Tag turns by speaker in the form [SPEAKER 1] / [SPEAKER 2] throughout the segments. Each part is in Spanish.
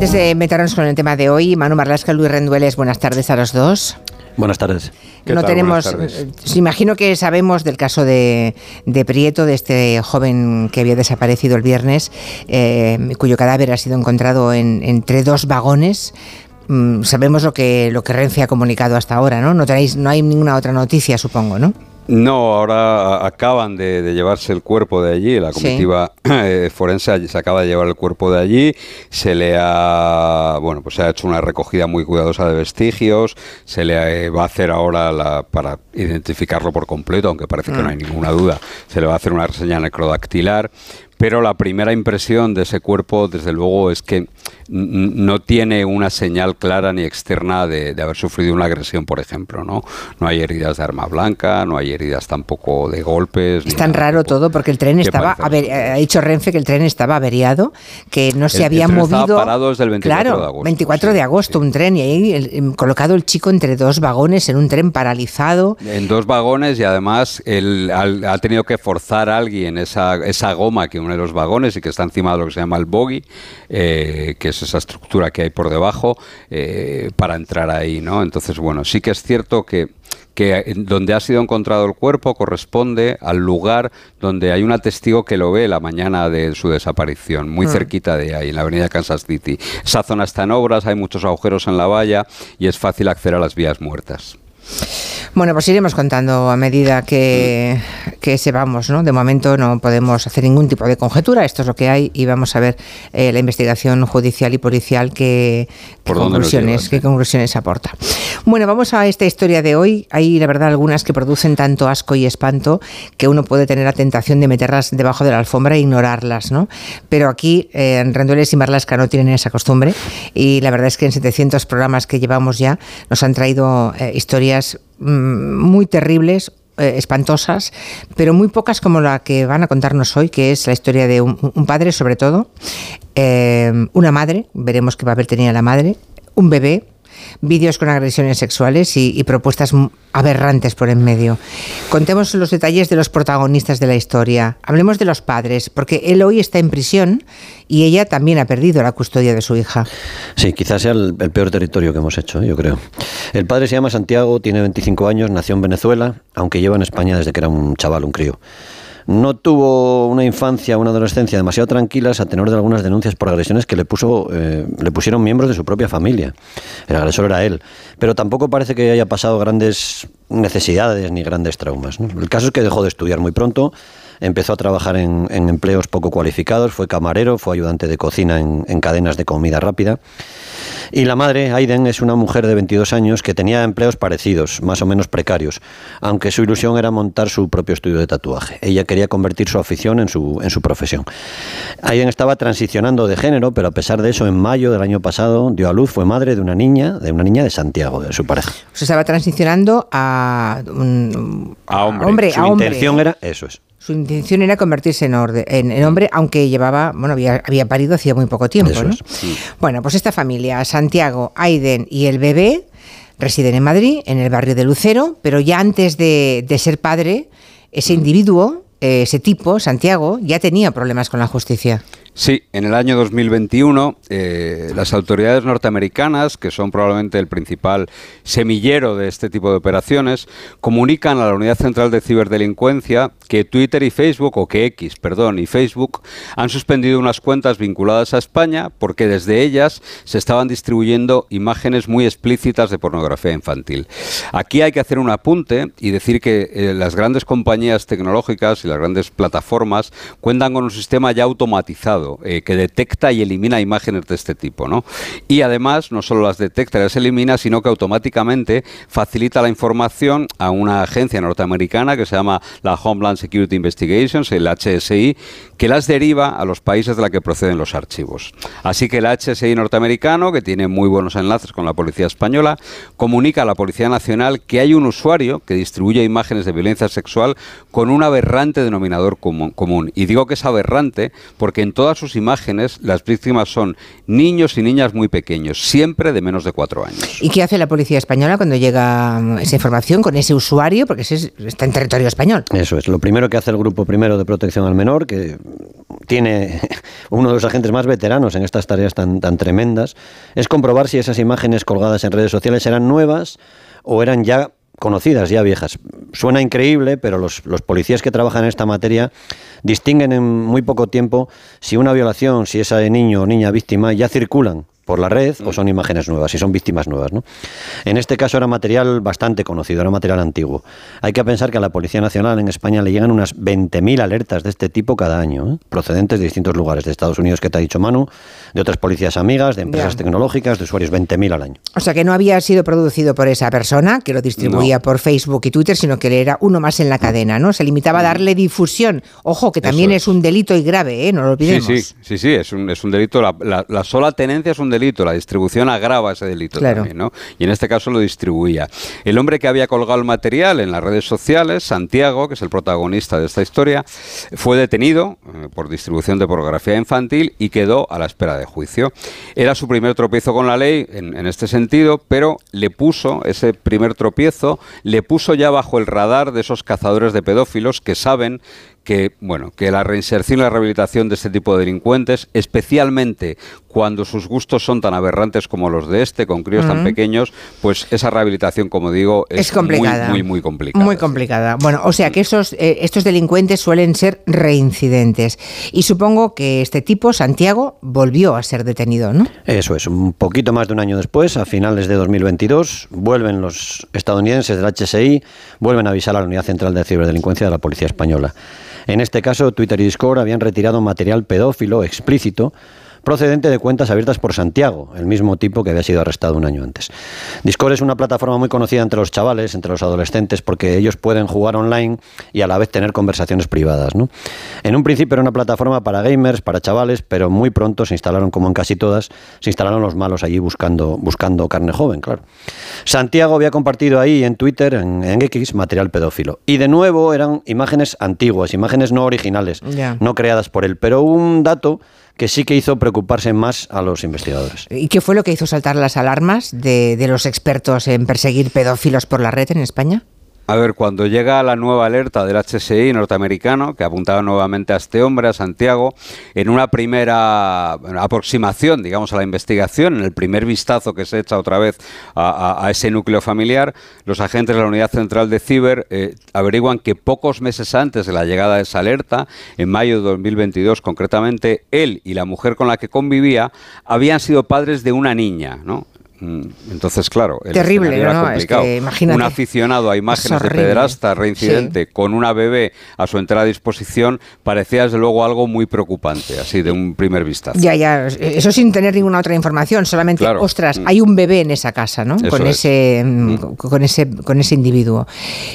[SPEAKER 1] Antes de meternos con el tema de hoy, Manu Marlasca, Luis Rendueles, buenas tardes a los dos.
[SPEAKER 2] Buenas tardes.
[SPEAKER 1] No tenemos. Eh, imagino que sabemos del caso de, Prieto, de este joven que había desaparecido el viernes, eh, cuyo cadáver ha sido encontrado entre dos vagones. Mm, sabemos lo que, lo que Renfe ha comunicado hasta ahora, ¿no? No, tenéis, no hay ninguna otra noticia, supongo, ¿no?
[SPEAKER 3] No, ahora acaban de, llevarse el cuerpo de allí, la comitiva eh, forense se acaba de llevar el cuerpo de allí, se le ha, bueno, pues se ha hecho una recogida muy cuidadosa de vestigios, se le va a hacer ahora la, para identificarlo por completo, aunque parece que no hay mm. ninguna duda, se le va a hacer una reseña necrodactilar, pero la primera impresión de ese cuerpo, desde luego, es que no tiene una señal clara ni externa de, haber sufrido una agresión, por ejemplo, ¿no? No hay heridas de arma blanca, no hay heridas tampoco de golpes.
[SPEAKER 1] Es tan raro todo porque el tren estaba, ha dicho Renfe que el tren estaba averiado, que no se había movido. Estaba
[SPEAKER 3] parado desde el 24
[SPEAKER 1] de
[SPEAKER 3] agosto.
[SPEAKER 1] 24 de agosto, un tren, y ahí colocado el chico entre dos vagones en un tren paralizado.
[SPEAKER 3] En dos vagones y además él ha, tenido que forzar a alguien esa, esa goma que une los vagones y que está encima de lo que se llama el bogey, eh, que es esa estructura que hay por debajo, eh, para entrar ahí, ¿no? Entonces, bueno, sí que es cierto que que donde ha sido encontrado el cuerpo corresponde al lugar donde hay un testigo que lo ve la mañana de su desaparición, muy mm. cerquita de ahí, en la avenida Kansas City. Esa zona está en obras, hay muchos agujeros en la valla y es fácil acceder a las vías muertas.
[SPEAKER 1] Bueno, pues iremos contando a medida que, que sepamos, ¿no? De momento no podemos hacer ningún tipo de conjetura, esto es lo que hay y vamos a ver eh, la investigación judicial y policial que, conclusiones, qué conclusiones aporta. Bueno, vamos a esta historia de hoy. Hay, la verdad, algunas que producen tanto asco y espanto que uno puede tener la tentación de meterlas debajo de la alfombra e ignorarlas, ¿no? Pero aquí, eh, en Rendueles y Marlasca no tienen esa costumbre y la verdad es que en 700 programas que llevamos ya nos han traído eh, historias muy terribles, eh, espantosas, pero muy pocas como la que van a contarnos hoy, que es la historia de un, padre sobre todo, eh, una madre, veremos qué papel tenía la madre, un bebé, vídeos con agresiones sexuales y, propuestas aberrantes por en medio. Contemos los detalles de los protagonistas de la historia. Hablemos de los padres, porque él hoy está en prisión y ella también ha perdido la custodia de su hija.
[SPEAKER 2] Sí, quizás sea el, peor territorio que hemos hecho, yo creo. El padre se llama Santiago, tiene 25 años, nació en Venezuela, aunque lleva en España desde que era un chaval, un crío. No tuvo una infancia, una adolescencia demasiado tranquilas a tenor de algunas denuncias por agresiones que le, puso, eh, le pusieron miembros de su propia familia. El agresor era él. Pero tampoco parece que haya pasado grandes necesidades ni grandes traumas. El caso es que dejó de estudiar muy pronto, empezó a trabajar en, empleos poco cualificados, fue camarero, fue ayudante de cocina en, en cadenas de comida rápida y la madre, Aiden, es una mujer de 22 años que tenía empleos parecidos, más o menos precarios, aunque su ilusión era montar su propio estudio de tatuaje. Ella quería convertir su afición en su, en su profesión. Aiden estaba transicionando de género, pero a pesar de eso, en mayo del año pasado dio a luz, fue madre de una niña, de una niña de Santiago, de su pareja.
[SPEAKER 1] Se estaba transicionando a, un,
[SPEAKER 3] a hombre.
[SPEAKER 2] su intención era, eso es.
[SPEAKER 1] Su intención era convertirse en, en, hombre, aunque llevaba, bueno, había, parido hacía muy poco tiempo, ¿no? Bueno, pues esta familia, Santiago, Aiden y el bebé, residen en Madrid, en el barrio de Lucero, pero ya antes de, de ser padre, ese individuo, ese tipo, Santiago, ya tenía problemas con la justicia.
[SPEAKER 3] Sí, en el año 2021 eh, las autoridades norteamericanas, que son probablemente el principal semillero de este tipo de operaciones, comunican a la Unidad Central de Ciberdelincuencia que Twitter y Facebook, o que X, perdón, y Facebook han suspendido unas cuentas vinculadas a España porque desde ellas se estaban distribuyendo imágenes muy explícitas de pornografía infantil. Aquí hay que hacer un apunte y decir que eh, las grandes compañías tecnológicas y las grandes plataformas cuentan con un sistema ya automatizado eh, que detecta y elimina imágenes de este tipo. ¿no? Y además, no solo las detecta y las elimina, sino que automáticamente facilita la información a una agencia norteamericana que se llama la Homeland Security Investigations, el HSI, que las deriva a los países de la que proceden los archivos. Así que el HSI norteamericano, que tiene muy buenos enlaces con la policía española, comunica a la Policía Nacional que hay un usuario que distribuye imágenes de violencia sexual con un aberrante denominador común. Y digo que es aberrante porque en toda todas sus imágenes las víctimas son niños y niñas muy pequeños, siempre de menos de cuatro años.
[SPEAKER 1] ¿Y qué hace la policía española cuando llega mm, esa información con ese usuario? Porque ese está en territorio español.
[SPEAKER 2] Eso es. Lo primero que hace el Grupo Primero de Protección al Menor, que tiene uno de los agentes más veteranos en estas tareas tan, tan tremendas, es comprobar si esas imágenes colgadas en redes sociales eran nuevas o eran ya conocidas, ya viejas. Suena increíble, pero los, policías que trabajan en esta materia distinguen en muy poco tiempo si una violación, si esa niño o niña víctima ya circulan por la red o son imágenes nuevas, si son víctimas nuevas. ¿no? En este caso era material bastante conocido, era material antiguo. Hay que pensar que a la Policía Nacional en España le llegan unas 20.000 alertas de este tipo cada año, ¿eh? procedentes de distintos lugares, de Estados Unidos, que te ha dicho Manu, de otras policías amigas, de empresas tecnológicas, de usuarios, 20.000 al año.
[SPEAKER 1] O sea que no había sido producido por esa persona que lo distribuía no. por Facebook y Twitter, sino que era uno más en la cadena, ¿no? Se limitaba a darle difusión. Ojo, que también es. es. un delito y grave, ¿eh? No lo olvidemos.
[SPEAKER 3] Sí, sí, sí, sí es, un, es un delito. La, la, la sola tenencia es un delito delito, la distribución agrava ese delito claro. también, ¿no? Y en este caso lo distribuía. El hombre que había colgado el material en las redes sociales, Santiago, que es el protagonista de esta historia, fue detenido eh, por distribución de pornografía infantil y quedó a la espera de juicio. Era su primer tropiezo con la ley en, en este sentido, pero le puso ese primer tropiezo, le puso ya bajo el radar de esos cazadores de pedófilos que saben que bueno que la reinserción y la rehabilitación de este tipo de delincuentes, especialmente cuando sus gustos son tan aberrantes como los de este, con críos uh -huh. tan pequeños, pues esa rehabilitación, como digo, es,
[SPEAKER 1] es complicada.
[SPEAKER 3] Muy, muy, muy complicada.
[SPEAKER 1] Muy complicada. Bueno, o sea que esos, eh, estos delincuentes suelen ser reincidentes. Y supongo que este tipo, Santiago, volvió a ser detenido, ¿no?
[SPEAKER 2] Eso es, un poquito más de un año después, a finales de 2022, vuelven los estadounidenses del HSI, vuelven a avisar a la Unidad Central de Ciberdelincuencia de la Policía Española. En este caso, Twitter y Discord habían retirado material pedófilo explícito procedente de cuentas abiertas por Santiago, el mismo tipo que había sido arrestado un año antes. Discord es una plataforma muy conocida entre los chavales, entre los adolescentes, porque ellos pueden jugar online y a la vez tener conversaciones privadas. ¿no? En un principio era una plataforma para gamers, para chavales, pero muy pronto se instalaron, como en casi todas, se instalaron los malos allí buscando, buscando carne joven, claro. Santiago había compartido ahí en Twitter, en, en X, material pedófilo. Y de nuevo eran imágenes antiguas, imágenes no originales, yeah. no creadas por él. Pero un dato que sí que hizo preocuparse más a los investigadores.
[SPEAKER 1] ¿Y qué fue lo que hizo saltar las alarmas de, de los expertos en perseguir pedófilos por la red en España?
[SPEAKER 3] A ver, cuando llega la nueva alerta del HSI norteamericano, que apuntaba nuevamente a este hombre, a Santiago, en una primera aproximación, digamos, a la investigación, en el primer vistazo que se echa otra vez a, ese núcleo familiar, los agentes de la Unidad Central de Ciber eh, averiguan que pocos meses antes de la llegada de esa alerta, en mayo de 2022 concretamente, él y la mujer con la que convivía habían sido padres de una niña, ¿no? Entonces, claro, el
[SPEAKER 1] terrible,
[SPEAKER 3] era
[SPEAKER 1] ¿no?
[SPEAKER 3] complicado.
[SPEAKER 1] Es que, imagínate,
[SPEAKER 3] un aficionado a imágenes de pederasta reincidente sí. con una bebé a su entera disposición parecía desde luego algo muy preocupante, así de un primer vistazo.
[SPEAKER 1] Ya, ya, eso sin tener ninguna otra información, solamente, claro. ostras, mm. hay un bebé en esa casa, ¿no? Con ese, mm. con ese, con ese individuo.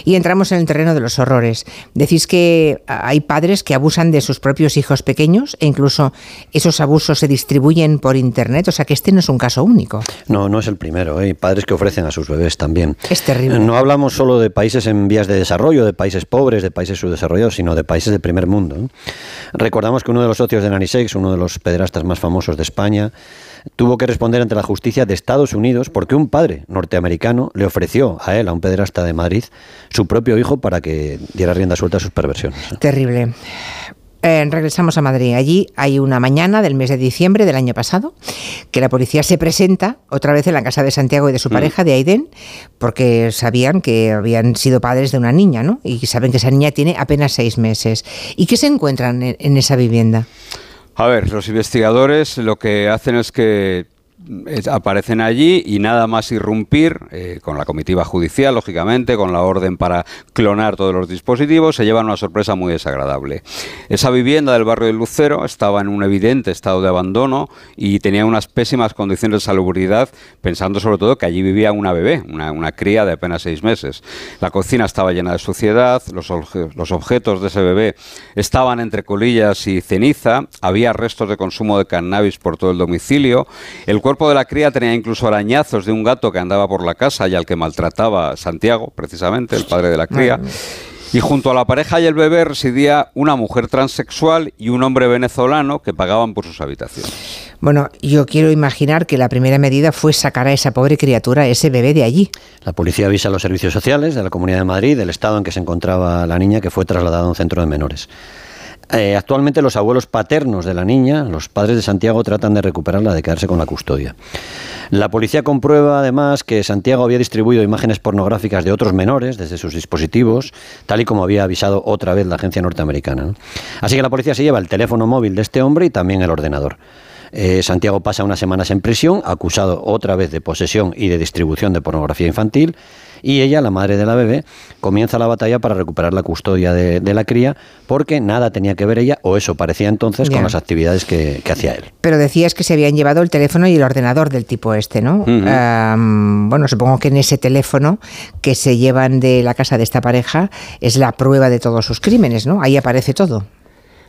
[SPEAKER 1] Y entramos en el terreno de los horrores. Decís que hay padres que abusan de sus propios hijos pequeños e incluso esos abusos se distribuyen por internet, o sea que este no es un caso único.
[SPEAKER 2] No, no no es el primero, ¿eh? hay padres que ofrecen a sus bebés también.
[SPEAKER 1] Es terrible.
[SPEAKER 2] No hablamos solo de países en vías de desarrollo, de países pobres, de países subdesarrollados, sino de países de primer mundo. ¿eh? Recordamos que uno de los socios de Nanisex, uno de los pederastas más famosos de España, tuvo que responder ante la justicia de Estados Unidos porque un padre norteamericano le ofreció a él, a un pederasta de Madrid, su propio hijo para que diera rienda suelta a sus perversiones. ¿eh?
[SPEAKER 1] Terrible. Eh, regresamos a Madrid. Allí hay una mañana del mes de diciembre del año pasado que la policía se presenta otra vez en la casa de Santiago y de su mm. pareja, de Aiden, porque sabían que habían sido padres de una niña, ¿no? Y saben que esa niña tiene apenas seis meses. ¿Y qué se encuentran en, en esa vivienda?
[SPEAKER 3] A ver, los investigadores lo que hacen es que aparecen allí y nada más irrumpir eh, con la comitiva judicial, lógicamente, con la orden para clonar todos los dispositivos, se llevan una sorpresa muy desagradable. Esa vivienda del barrio de Lucero estaba en un evidente estado de abandono y tenía unas pésimas condiciones de salubridad, pensando sobre todo que allí vivía una bebé, una, una cría de apenas seis meses. La cocina estaba llena de suciedad, los, los objetos de ese bebé estaban entre colillas y ceniza, había restos de consumo de cannabis por todo el domicilio, el cuerpo cuerpo de la cría tenía incluso arañazos de un gato que andaba por la casa y al que maltrataba Santiago, precisamente, el padre de la cría. Y junto a la pareja y el bebé residía una mujer transexual y un hombre venezolano que pagaban por sus habitaciones.
[SPEAKER 1] Bueno, yo quiero imaginar que la primera medida fue sacar a esa pobre criatura, a ese bebé de allí.
[SPEAKER 2] La policía avisa a los servicios sociales de la Comunidad de Madrid del estado en que se encontraba la niña que fue trasladada a un centro de menores. Eh, actualmente los abuelos paternos de la niña, los padres de Santiago, tratan de recuperarla, de quedarse con la custodia. La policía comprueba además que Santiago había distribuido imágenes pornográficas de otros menores desde sus dispositivos, tal y como había avisado otra vez la agencia norteamericana. Así que la policía se lleva el teléfono móvil de este hombre y también el ordenador. Eh, Santiago pasa unas semanas en prisión, acusado otra vez de posesión y de distribución de pornografía infantil, y ella, la madre de la bebé, comienza la batalla para recuperar la custodia de, la cría porque nada tenía que ver ella, o eso parecía entonces, con las actividades que, hacía él.
[SPEAKER 1] Pero decías que se habían llevado el teléfono y el ordenador del tipo este, ¿no? bueno, supongo que en ese teléfono que se llevan de la casa de esta pareja es la prueba de todos sus crímenes, ¿no? Ahí aparece todo.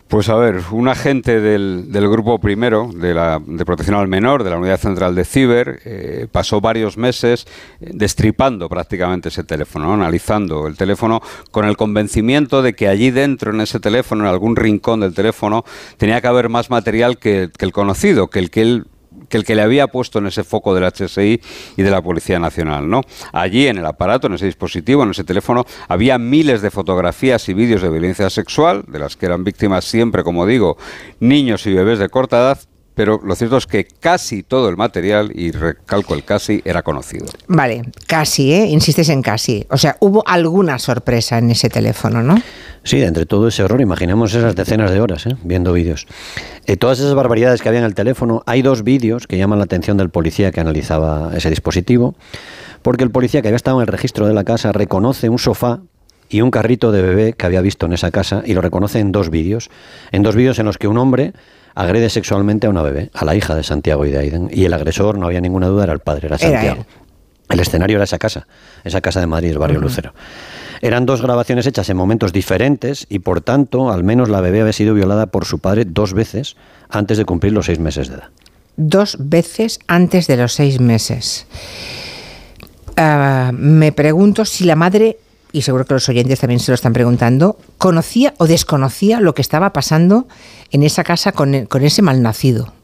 [SPEAKER 3] Pues a ver, un agente del, grupo primero de, la, de protección al menor, de la unidad central de Ciber, eh, pasó varios meses eh, destripando prácticamente ese teléfono, analizando el teléfono con el convencimiento de que allí dentro, en ese teléfono, en algún rincón del teléfono, tenía que haber más material que, que el conocido, que el que él que el que le había puesto en ese foco del HSI y de la Policía Nacional. ¿no? Allí, en el aparato, en ese dispositivo, en ese teléfono, había miles de fotografías y vídeos de violencia sexual, de las que eran víctimas siempre, como digo, niños y bebés de corta edad, pero lo cierto es que casi todo el material, y recalco el casi, era conocido.
[SPEAKER 1] Vale, casi, ¿eh? Insistes en casi. O sea, hubo alguna sorpresa en ese teléfono, ¿no?
[SPEAKER 2] Sí, entre todo ese horror, imaginemos esas decenas de horas ¿eh? viendo vídeos. Eh, todas esas barbaridades que había en el teléfono, hay dos vídeos que llaman la atención del policía que analizaba ese dispositivo, porque el policía que había estado en el registro de la casa reconoce un sofá y un carrito de bebé que había visto en esa casa y lo reconoce en dos vídeos, en dos vídeos en los que un hombre agrede sexualmente a una bebé, a la hija de Santiago y de Aiden. Y el agresor, no había ninguna duda, era el padre, era Santiago. El escenario era esa casa, esa casa de Madrid, el barrio Lucero. Eran dos grabaciones hechas en momentos diferentes y por tanto, al menos la bebé había sido violada por su padre dos veces antes de cumplir los seis meses de edad.
[SPEAKER 1] Dos veces antes de los seis meses. Ah, me pregunto si la madre y seguro que los oyentes también se lo están preguntando, ¿conocía o desconocía lo que estaba pasando en esa casa con, ese malnacido?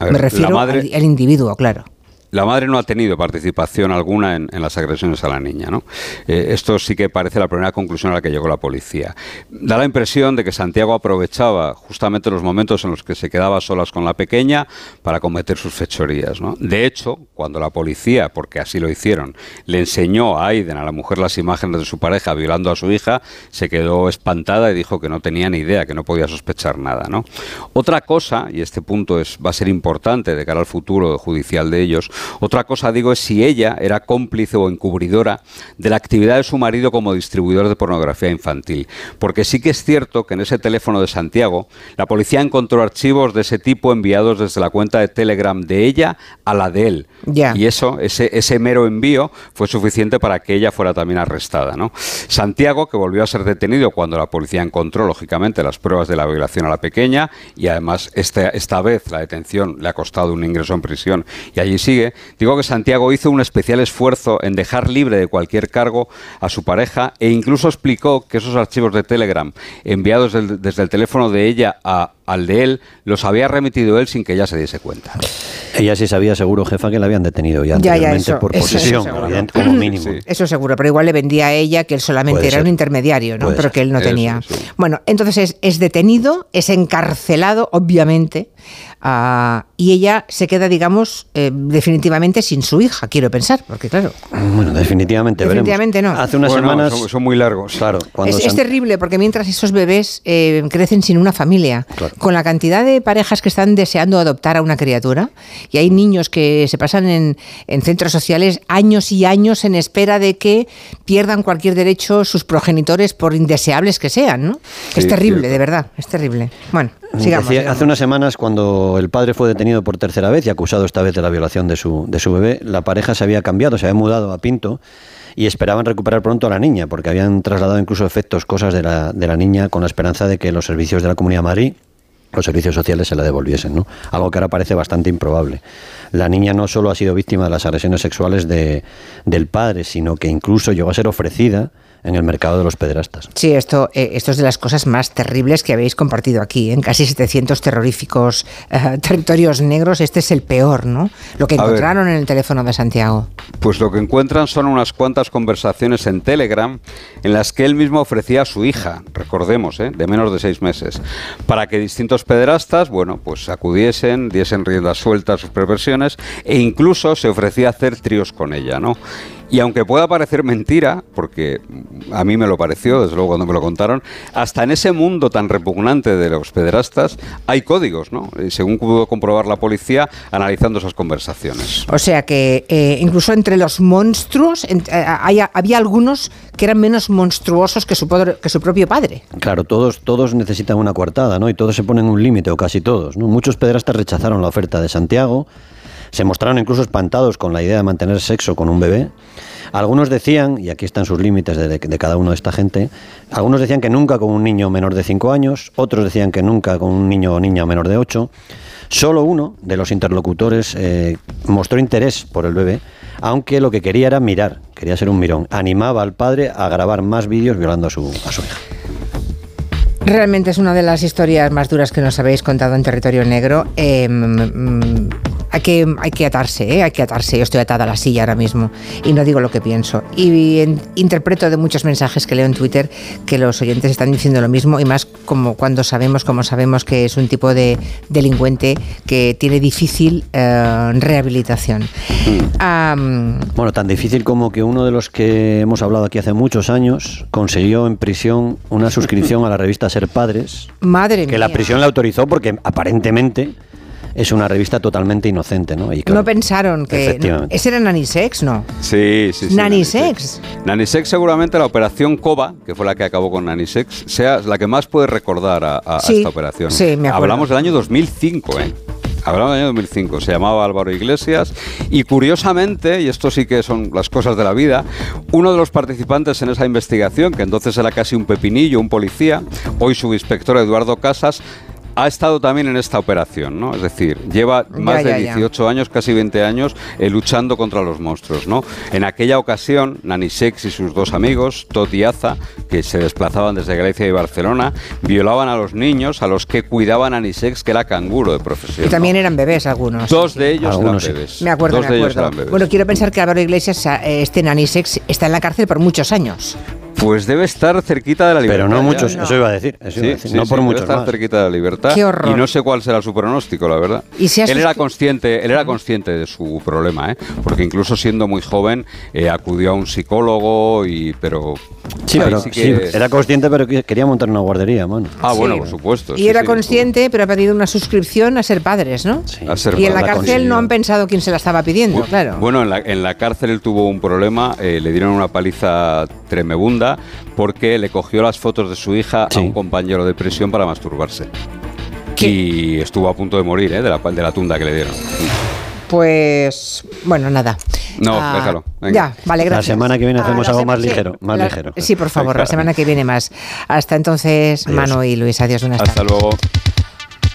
[SPEAKER 1] Me refiero al individuo, claro
[SPEAKER 3] la madre no ha tenido participación alguna en, las agresiones a la niña. ¿no? Eh, esto sí que parece la primera conclusión a la que llegó la policía. Da la impresión de que Santiago aprovechaba justamente los momentos en los que se quedaba solas con la pequeña para cometer sus fechorías. ¿no? De hecho, cuando la policía, porque así lo hicieron, le enseñó a Aiden, a la mujer, las imágenes de su pareja violando a su hija, se quedó espantada y dijo que no tenía ni idea, que no podía sospechar nada. ¿no? Otra cosa, y este punto es, va a ser importante de cara al futuro judicial de ellos, otra cosa, digo, es si ella era cómplice o encubridora de la actividad de su marido como distribuidor de pornografía infantil. Porque sí que es cierto que en ese teléfono de Santiago la policía encontró archivos de ese tipo enviados desde la cuenta de Telegram de ella a la de él. Y eso, ese, ese mero envío, fue suficiente para que ella fuera también arrestada. ¿no? Santiago, que volvió a ser detenido cuando la policía encontró, lógicamente, las pruebas de la violación a la pequeña, y además esta, esta vez la detención le ha costado un ingreso en prisión y allí sigue, digo que Santiago hizo un especial esfuerzo en dejar libre de cualquier cargo a su pareja e incluso explicó que esos archivos de Telegram enviados desde el teléfono de ella a, al de él los había remitido él sin que ella se diese cuenta.
[SPEAKER 2] Ella sí sabía seguro, jefa, que la habían detenido ya, anteriormente por posesión, como mínimo.
[SPEAKER 1] Eso seguro, pero igual le vendía a ella que él solamente era un intermediario, ¿no? pero que él no tenía. Bueno, entonces es, detenido, es encarcelado, obviamente, ah, y ella se queda, digamos, eh, definitivamente sin su hija, quiero pensar, porque claro.
[SPEAKER 2] Bueno, definitivamente,
[SPEAKER 1] definitivamente no.
[SPEAKER 3] Hace unas semanas. Son, muy largos.
[SPEAKER 2] Claro,
[SPEAKER 1] es, terrible porque mientras esos bebés eh, crecen sin una familia, con la cantidad de parejas que están deseando adoptar a una criatura, y hay niños que se pasan en, centros sociales años y años en espera de que pierdan cualquier derecho sus progenitores, por indeseables que sean, ¿no? es terrible, de verdad, es terrible. Bueno, sigamos,
[SPEAKER 2] Hace unas semanas, cuando el padre fue detenido por tercera vez y acusado esta vez de la violación de su, de su bebé, la pareja se había cambiado, se había mudado a Pinto y esperaban recuperar pronto a la niña, porque habían trasladado incluso efectos, cosas de la, de la niña, con la esperanza de que los servicios de la Comunidad de Madrid los servicios sociales se la devolviesen, ¿no? Algo que ahora parece bastante improbable. La niña no solo ha sido víctima de las agresiones sexuales de, del padre, sino que incluso llegó a ser ofrecida en el mercado de los pederastas.
[SPEAKER 1] Sí, esto, eh, esto es de las cosas más terribles que habéis compartido aquí. En casi 700 terroríficos eh, territorios negros, este es el peor, ¿no? Lo que encontraron en el teléfono de Santiago.
[SPEAKER 3] Pues lo que encuentran son unas cuantas conversaciones en Telegram en las que él mismo ofrecía a su hija, recordemos, ¿eh? de menos de seis meses, para que distintos pederastas, bueno, pues acudiesen, diesen rienda suelta a sus perversiones e incluso se ofrecía a hacer tríos con ella, ¿no? Y aunque pueda parecer mentira, porque a mí me lo pareció, desde luego cuando me lo contaron, hasta en ese mundo tan repugnante de los pederastas hay códigos, ¿no? Y según pudo comprobar la policía analizando esas conversaciones.
[SPEAKER 1] O sea que eh, incluso entre los monstruos eh, había algunos que eran menos monstruosos que su, que su propio padre.
[SPEAKER 2] Claro, todos, todos necesitan una coartada, ¿no? Y todos se ponen un límite, o casi todos, ¿no? Muchos pederastas rechazaron la oferta de Santiago se mostraron incluso espantados con la idea de mantener sexo con un bebé. Algunos decían, y aquí están sus límites de, cada uno de esta gente, algunos decían que nunca con un niño menor de 5 años, otros decían que nunca con un niño o niña menor de 8. Solo uno de los interlocutores eh, mostró interés por el bebé, aunque lo que quería era mirar, quería ser un mirón. Animaba al padre a grabar más vídeos violando a su, a su hija.
[SPEAKER 1] Realmente es una de las historias más duras que nos habéis contado en Territorio Negro. Eh, mm, hay que, hay que atarse, ¿eh? hay que atarse. Yo estoy atada a la silla ahora mismo y no digo lo que pienso. Y interpreto de muchos mensajes que leo en Twitter que los oyentes están diciendo lo mismo y más como cuando sabemos, como sabemos que es un tipo de delincuente que tiene difícil eh, rehabilitación.
[SPEAKER 2] bueno, tan difícil como que uno de los que hemos hablado aquí hace muchos años consiguió en prisión una suscripción a la revista Ser Padres.
[SPEAKER 1] Madre
[SPEAKER 2] que la prisión la autorizó porque aparentemente es una revista totalmente inocente, ¿no?
[SPEAKER 1] no pensaron que... ¿Ese era Nanisex, no?
[SPEAKER 3] Sí, sí, sí.
[SPEAKER 1] Nanisex.
[SPEAKER 3] Nanisex seguramente la operación COBA, que fue la que acabó con Nanisex, sea la que más puede recordar a, esta operación.
[SPEAKER 1] Sí, me acuerdo.
[SPEAKER 3] Hablamos del año 2005, ¿eh? Hablamos del año 2005, se llamaba Álvaro Iglesias y curiosamente, y esto sí que son las cosas de la vida, uno de los participantes en esa investigación, que entonces era casi un pepinillo, un policía, hoy subinspector Eduardo Casas, ha estado también en esta operación, ¿no? Es decir, lleva más de 18 años, casi 20 años, eh, luchando contra los monstruos, ¿no? En aquella ocasión, Nani Sex y sus dos amigos, Tot y Aza, que se desplazaban desde Grecia y Barcelona, violaban a los niños a los que cuidaban a Sex, que era canguro de profesión.
[SPEAKER 1] Y también eran bebés algunos.
[SPEAKER 3] Dos de ellos eran bebés.
[SPEAKER 1] Me acuerdo, me acuerdo. Bueno, quiero pensar que Álvaro Iglesias, eh, este Sex, está en la cárcel por muchos años.
[SPEAKER 3] Pues debe estar cerquita de la libertad.
[SPEAKER 2] Pero no muchos, eso iba a decir. no por muchos.
[SPEAKER 3] Debe estar cerquita de la libertad.
[SPEAKER 1] Qué horror.
[SPEAKER 3] Y no sé cuál será su pronóstico, la verdad. él era consciente, él era consciente de su problema, ¿eh? porque incluso siendo muy joven eh, acudió a un psicólogo y pero
[SPEAKER 2] Sí, pero era consciente, pero quería montar una guardería, mano.
[SPEAKER 3] Ah, bueno, por supuesto.
[SPEAKER 1] Y era consciente, pero ha pedido una suscripción a ser padres, ¿no? A ser y en la, cárcel no han pensado quién se la estaba pidiendo, claro.
[SPEAKER 3] Bueno, en la, en la, cárcel él tuvo un problema, eh, le dieron una paliza tremebunda porque le cogió las fotos de su hija a un compañero de prisión para masturbarse. Y estuvo a punto de morir, ¿eh? De la, de la tunda que le dieron.
[SPEAKER 1] Pues, bueno, nada.
[SPEAKER 3] No, ah, déjalo.
[SPEAKER 1] Ya, vale, gracias.
[SPEAKER 2] La semana que viene hacemos algo más ligero. Más ligero.
[SPEAKER 1] Sí, por favor, la semana que viene más. Hasta entonces, Mano y Luis, adiós.
[SPEAKER 3] Hasta luego.